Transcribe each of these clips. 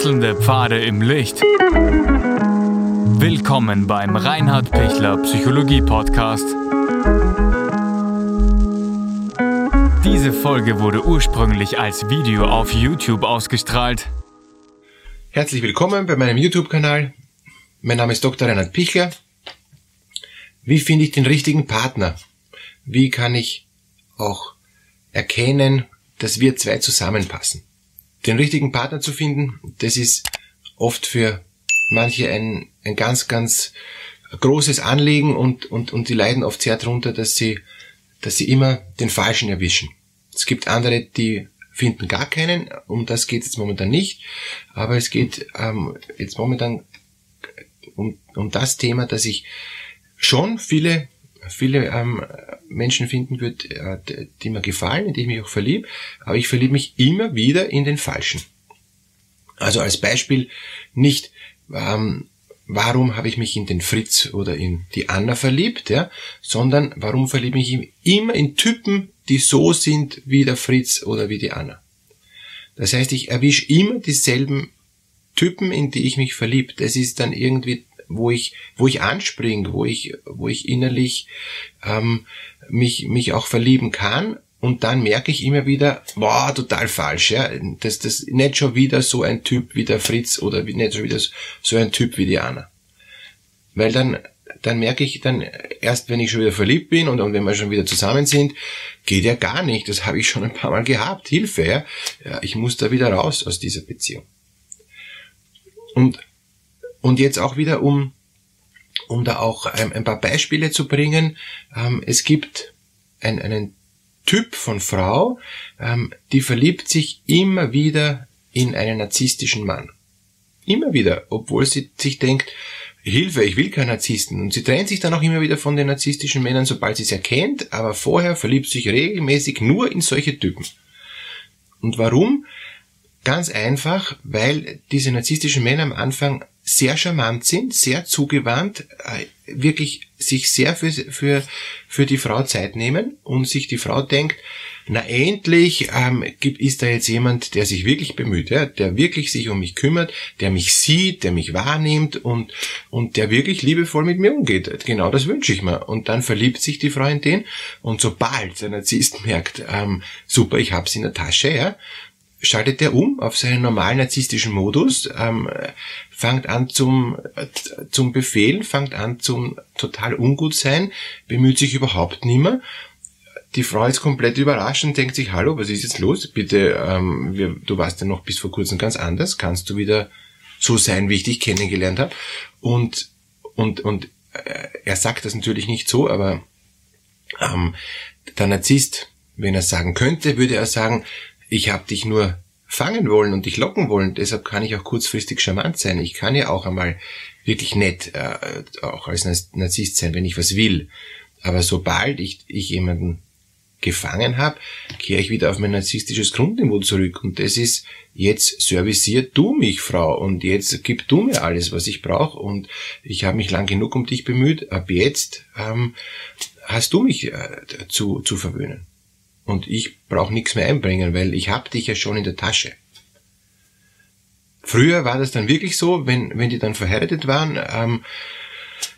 Wechselnde Pfade im Licht. Willkommen beim Reinhard Pichler Psychologie Podcast. Diese Folge wurde ursprünglich als Video auf YouTube ausgestrahlt. Herzlich willkommen bei meinem YouTube-Kanal. Mein Name ist Dr. Reinhard Pichler. Wie finde ich den richtigen Partner? Wie kann ich auch erkennen, dass wir zwei zusammenpassen? Den richtigen Partner zu finden, das ist oft für manche ein, ein ganz, ganz großes Anliegen und, und, und die leiden oft sehr darunter, dass sie, dass sie immer den Falschen erwischen. Es gibt andere, die finden gar keinen, um das geht es jetzt momentan nicht, aber es geht ähm, jetzt momentan um, um das Thema, dass ich schon viele viele ähm, Menschen finden wird, äh, die mir gefallen, in die ich mich auch verliebe, aber ich verliebe mich immer wieder in den Falschen. Also als Beispiel nicht, ähm, warum habe ich mich in den Fritz oder in die Anna verliebt, ja, sondern warum verliebe ich mich immer in Typen, die so sind wie der Fritz oder wie die Anna. Das heißt, ich erwische immer dieselben Typen, in die ich mich verliebe. Das ist dann irgendwie wo ich, wo ich anspringe, wo ich, wo ich innerlich ähm, mich, mich auch verlieben kann. Und dann merke ich immer wieder, boah, total falsch, ja. Das, das nicht schon wieder so ein Typ wie der Fritz oder nicht schon wieder so ein Typ wie die Anna. Weil dann, dann merke ich dann erst, wenn ich schon wieder verliebt bin und, und wenn wir schon wieder zusammen sind, geht ja gar nicht. Das habe ich schon ein paar Mal gehabt. Hilfe, ja. ja ich muss da wieder raus aus dieser Beziehung. Und und jetzt auch wieder, um, um da auch ein, ein paar Beispiele zu bringen, ähm, es gibt ein, einen Typ von Frau, ähm, die verliebt sich immer wieder in einen narzisstischen Mann. Immer wieder, obwohl sie sich denkt, Hilfe, ich will keinen Narzissten. Und sie trennt sich dann auch immer wieder von den narzisstischen Männern, sobald sie es erkennt, aber vorher verliebt sich regelmäßig nur in solche Typen. Und warum? Ganz einfach, weil diese narzisstischen Männer am Anfang sehr charmant sind, sehr zugewandt, äh, wirklich sich sehr für, für, für die Frau Zeit nehmen und sich die Frau denkt, na endlich ähm, gibt, ist da jetzt jemand, der sich wirklich bemüht, ja, der wirklich sich um mich kümmert, der mich sieht, der mich wahrnimmt und, und der wirklich liebevoll mit mir umgeht. Genau das wünsche ich mir. Und dann verliebt sich die Frau in den und sobald der Narzisst merkt, ähm, super, ich hab's in der Tasche, ja, schaltet er um auf seinen normalen narzisstischen Modus, ähm, fängt an zum, äh, zum Befehlen, fängt an zum total ungut sein, bemüht sich überhaupt nicht mehr. Die Frau ist komplett überrascht und denkt sich, hallo, was ist jetzt los? Bitte, ähm, wir, du warst ja noch bis vor kurzem ganz anders, kannst du wieder so sein, wie ich dich kennengelernt habe? Und, und, und äh, er sagt das natürlich nicht so, aber ähm, der Narzisst, wenn er sagen könnte, würde er sagen, ich habe dich nur fangen wollen und dich locken wollen, deshalb kann ich auch kurzfristig charmant sein. Ich kann ja auch einmal wirklich nett, äh, auch als Narzisst sein, wenn ich was will. Aber sobald ich, ich jemanden gefangen habe, kehre ich wieder auf mein narzisstisches Grundniveau zurück. Und das ist, jetzt servicier du mich, Frau, und jetzt gib du mir alles, was ich brauche. Und ich habe mich lang genug um dich bemüht. Ab jetzt ähm, hast du mich äh, zu, zu verwöhnen. Und ich brauche nichts mehr einbringen, weil ich hab dich ja schon in der Tasche. Früher war das dann wirklich so, wenn, wenn die dann verheiratet waren, ähm,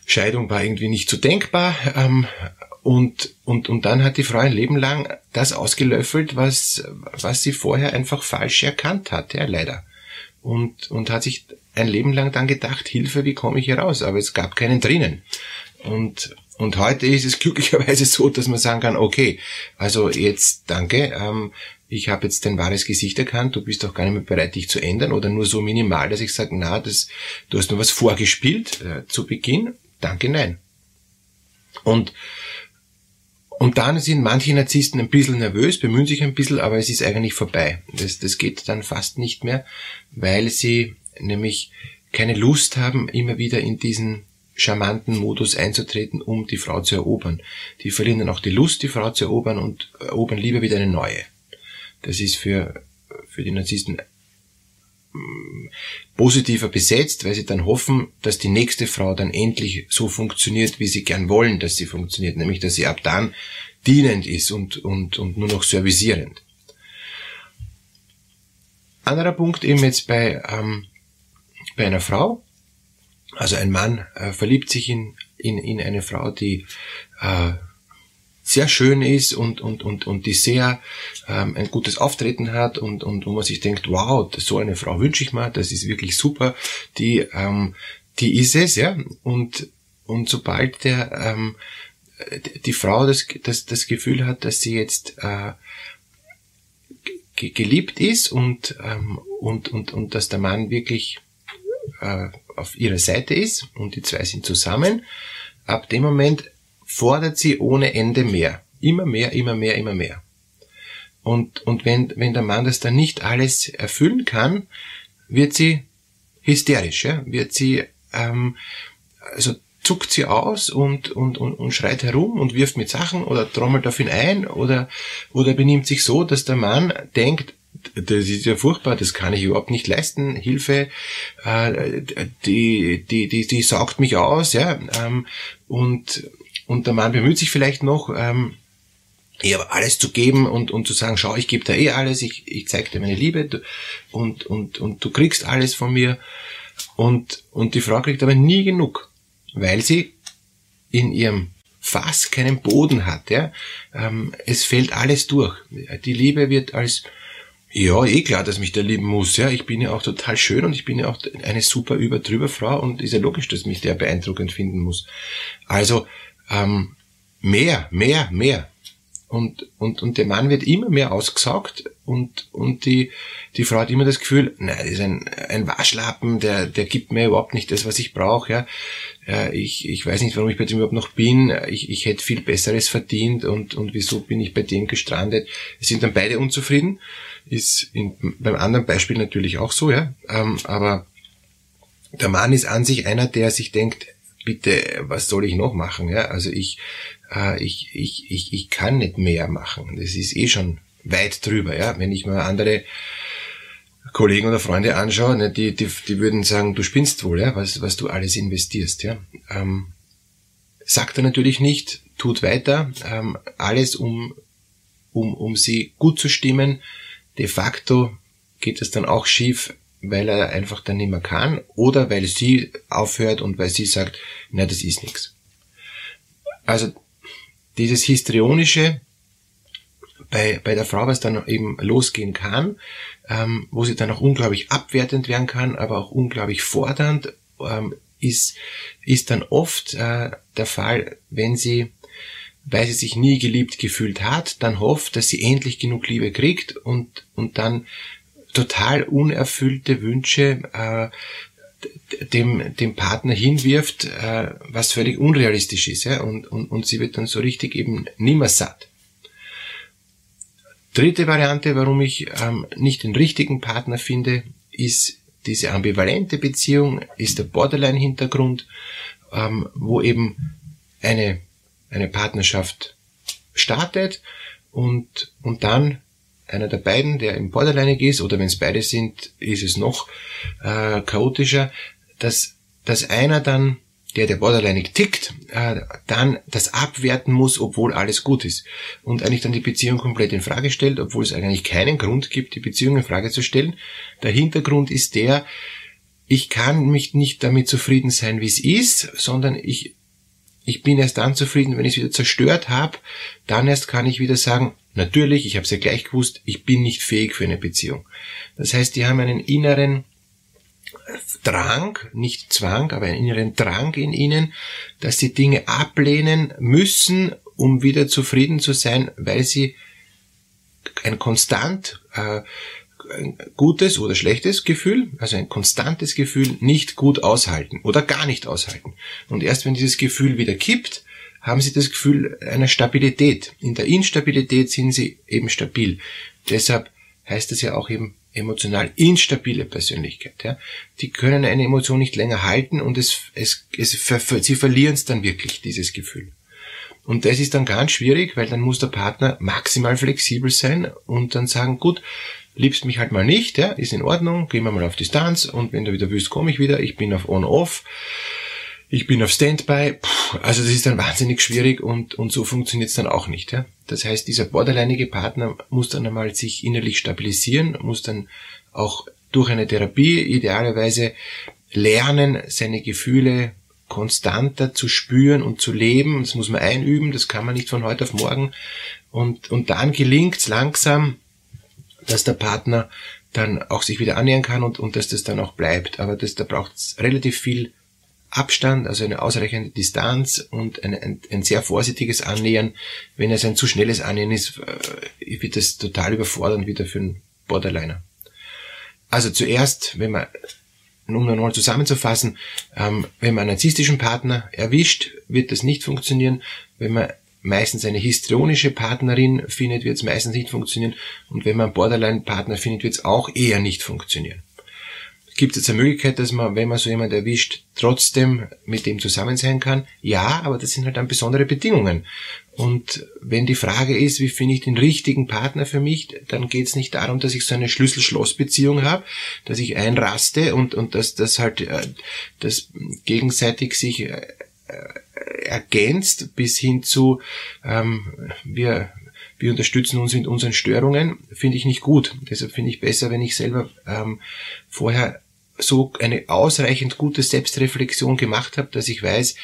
Scheidung war irgendwie nicht so denkbar, ähm, und, und, und dann hat die Frau ein Leben lang das ausgelöffelt, was, was sie vorher einfach falsch erkannt hat, ja, leider. Und, und hat sich ein Leben lang dann gedacht, Hilfe, wie komme ich hier raus? Aber es gab keinen drinnen. Und, und heute ist es glücklicherweise so, dass man sagen kann, okay, also jetzt danke, ähm, ich habe jetzt dein wahres Gesicht erkannt, du bist auch gar nicht mehr bereit, dich zu ändern oder nur so minimal, dass ich sage, na, das, du hast nur was vorgespielt äh, zu Beginn. Danke, nein. Und und dann sind manche Narzissten ein bisschen nervös, bemühen sich ein bisschen, aber es ist eigentlich vorbei. Das, das geht dann fast nicht mehr, weil sie nämlich keine Lust haben, immer wieder in diesen charmanten Modus einzutreten, um die Frau zu erobern. Die verlieren dann auch die Lust, die Frau zu erobern und erobern lieber wieder eine neue. Das ist für, für die Narzissten mm, positiver besetzt, weil sie dann hoffen, dass die nächste Frau dann endlich so funktioniert, wie sie gern wollen, dass sie funktioniert, nämlich dass sie ab dann dienend ist und, und, und nur noch servicierend. Anderer Punkt eben jetzt bei, ähm, bei einer Frau. Also ein Mann äh, verliebt sich in, in, in eine Frau, die äh, sehr schön ist und, und, und, und die sehr ähm, ein gutes Auftreten hat und, und wo man sich denkt, wow, so eine Frau wünsche ich mir, das ist wirklich super, die, ähm, die ist es, ja. Und, und sobald der, ähm, die Frau das, das, das Gefühl hat, dass sie jetzt äh, geliebt ist und, ähm, und, und, und dass der Mann wirklich äh, auf ihrer Seite ist und die zwei sind zusammen, ab dem Moment fordert sie ohne Ende mehr. Immer mehr, immer mehr, immer mehr. Und, und wenn, wenn der Mann das dann nicht alles erfüllen kann, wird sie hysterisch, ja? wird sie, ähm, also zuckt sie aus und, und, und, und schreit herum und wirft mit Sachen oder trommelt auf ihn ein oder, oder benimmt sich so, dass der Mann denkt, das ist ja furchtbar, das kann ich überhaupt nicht leisten, Hilfe, äh, die, die, die, die saugt mich aus, ja, ähm, und, und der Mann bemüht sich vielleicht noch, ähm, aber alles zu geben und, und zu sagen, schau, ich gebe dir eh alles, ich, ich zeig dir meine Liebe du, und, und, und du kriegst alles von mir. Und, und die Frau kriegt aber nie genug, weil sie in ihrem Fass keinen Boden hat. Ja? Ähm, es fällt alles durch. Die Liebe wird als, ja, eh klar, dass mich der lieben muss. Ja, Ich bin ja auch total schön und ich bin ja auch eine super überdrüber Frau und ist ja logisch, dass mich der beeindruckend finden muss. Also ähm, mehr, mehr, mehr. Und, und, und der Mann wird immer mehr ausgesaugt und, und die, die Frau hat immer das Gefühl, nein, das ist ein, ein Waschlappen, der, der gibt mir überhaupt nicht das, was ich brauche. Ja. ich, ich weiß nicht, warum ich bei dem überhaupt noch bin. Ich, ich hätte viel Besseres verdient und, und wieso bin ich bei dem gestrandet. Es sind dann beide unzufrieden. Ist in, beim anderen Beispiel natürlich auch so, ja. Ähm, aber der Mann ist an sich einer, der sich denkt, bitte, was soll ich noch machen? Ja, also ich, äh, ich, ich, ich, ich kann nicht mehr machen. Das ist eh schon weit drüber. Ja, wenn ich mal andere Kollegen oder Freunde anschaue, ne, die, die, die würden sagen, du spinnst wohl, ja, was, was du alles investierst. Ja, ähm, sagt er natürlich nicht, tut weiter, ähm, alles um, um, um sie gut zu stimmen. De facto geht es dann auch schief, weil er einfach dann nicht mehr kann oder weil sie aufhört und weil sie sagt, na, das ist nichts. Also dieses Histrionische bei, bei der Frau, was dann eben losgehen kann, ähm, wo sie dann auch unglaublich abwertend werden kann, aber auch unglaublich fordernd, ähm, ist, ist dann oft äh, der Fall, wenn sie, weil sie sich nie geliebt gefühlt hat, dann hofft, dass sie endlich genug Liebe kriegt und, und dann total unerfüllte Wünsche äh, dem, dem Partner hinwirft, äh, was völlig unrealistisch ist. Ja? Und, und, und sie wird dann so richtig eben nimmer satt. Dritte Variante, warum ich ähm, nicht den richtigen Partner finde, ist diese ambivalente Beziehung, ist der Borderline-Hintergrund, ähm, wo eben eine, eine Partnerschaft startet und, und dann einer der beiden, der im Borderline ist, oder wenn es beide sind, ist es noch äh, chaotischer, dass, dass einer dann, der der Borderline tickt, äh, dann das abwerten muss, obwohl alles gut ist. Und eigentlich dann die Beziehung komplett in Frage stellt, obwohl es eigentlich keinen Grund gibt, die Beziehung in Frage zu stellen. Der Hintergrund ist der, ich kann mich nicht damit zufrieden sein, wie es ist, sondern ich ich bin erst dann zufrieden, wenn ich es wieder zerstört habe. Dann erst kann ich wieder sagen, natürlich, ich habe es ja gleich gewusst, ich bin nicht fähig für eine Beziehung. Das heißt, die haben einen inneren Drang, nicht Zwang, aber einen inneren Drang in ihnen, dass sie Dinge ablehnen müssen, um wieder zufrieden zu sein, weil sie ein konstant äh, ein gutes oder schlechtes Gefühl, also ein konstantes Gefühl, nicht gut aushalten oder gar nicht aushalten. Und erst wenn dieses Gefühl wieder kippt, haben sie das Gefühl einer Stabilität. In der Instabilität sind sie eben stabil. Deshalb heißt das ja auch eben emotional instabile Persönlichkeit. Ja? Die können eine Emotion nicht länger halten und es, es, es, sie verlieren es dann wirklich, dieses Gefühl. Und das ist dann ganz schwierig, weil dann muss der Partner maximal flexibel sein und dann sagen, gut, liebst mich halt mal nicht, ja, ist in Ordnung, gehen wir mal auf Distanz und wenn du wieder willst, komme ich wieder, ich bin auf On-Off, ich bin auf Standby, Puh, also das ist dann wahnsinnig schwierig und, und so funktioniert es dann auch nicht, ja. Das heißt, dieser borderlinige Partner muss dann einmal sich innerlich stabilisieren, muss dann auch durch eine Therapie idealerweise lernen, seine Gefühle konstanter zu spüren und zu leben. Das muss man einüben, das kann man nicht von heute auf morgen. Und, und dann gelingt es langsam, dass der Partner dann auch sich wieder annähern kann und, und dass das dann auch bleibt. Aber das, da braucht es relativ viel Abstand, also eine ausreichende Distanz und ein, ein, ein, sehr vorsichtiges Annähern. Wenn es ein zu schnelles Annähern ist, äh, wird das total überfordernd wieder für einen Borderliner. Also zuerst, wenn man, um nochmal zusammenzufassen, ähm, wenn man einen narzisstischen Partner erwischt, wird das nicht funktionieren. Wenn man meistens eine histrionische Partnerin findet, wird es meistens nicht funktionieren. Und wenn man einen Borderline-Partner findet, wird es auch eher nicht funktionieren. Gibt es jetzt eine Möglichkeit, dass man, wenn man so jemand erwischt, trotzdem mit dem zusammen sein kann? Ja, aber das sind halt dann besondere Bedingungen. Und wenn die Frage ist, wie finde ich den richtigen Partner für mich, dann geht es nicht darum, dass ich so eine Schlüssel-Schloss-Beziehung habe, dass ich einraste und, und dass das halt äh, das gegenseitig sich äh, ergänzt bis hin zu ähm, wir wir unterstützen uns in unseren Störungen, finde ich nicht gut. Deshalb finde ich besser, wenn ich selber ähm, vorher so eine ausreichend gute Selbstreflexion gemacht habe, dass ich weiß,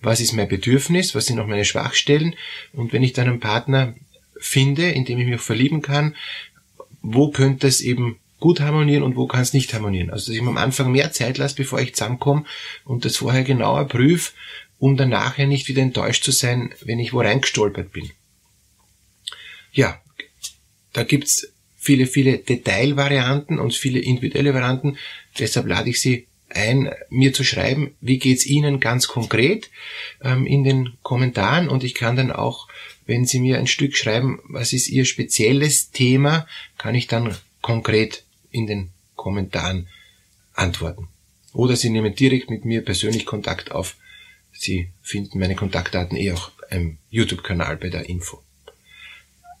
was ist mein Bedürfnis, was sind noch meine Schwachstellen und wenn ich dann einen Partner finde, in dem ich mich auch verlieben kann, wo könnte es eben gut harmonieren und wo kann es nicht harmonieren. Also dass ich mir am Anfang mehr Zeit lasse, bevor ich zusammenkomme und das vorher genauer prüfe, um dann nachher nicht wieder enttäuscht zu sein, wenn ich wo reingestolpert bin. Ja, da gibt's viele, viele Detailvarianten und viele individuelle Varianten. Deshalb lade ich Sie ein, mir zu schreiben, wie geht's Ihnen ganz konkret ähm, in den Kommentaren und ich kann dann auch, wenn Sie mir ein Stück schreiben, was ist Ihr spezielles Thema, kann ich dann konkret in den Kommentaren antworten. Oder Sie nehmen direkt mit mir persönlich Kontakt auf. Sie finden meine Kontaktdaten eh auch im YouTube-Kanal bei der Info.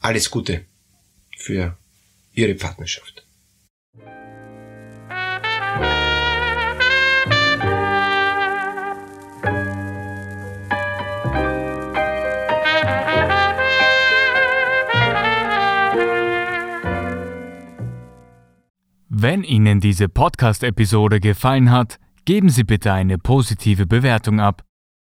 Alles Gute für Ihre Partnerschaft. Wenn Ihnen diese Podcast-Episode gefallen hat, geben Sie bitte eine positive Bewertung ab.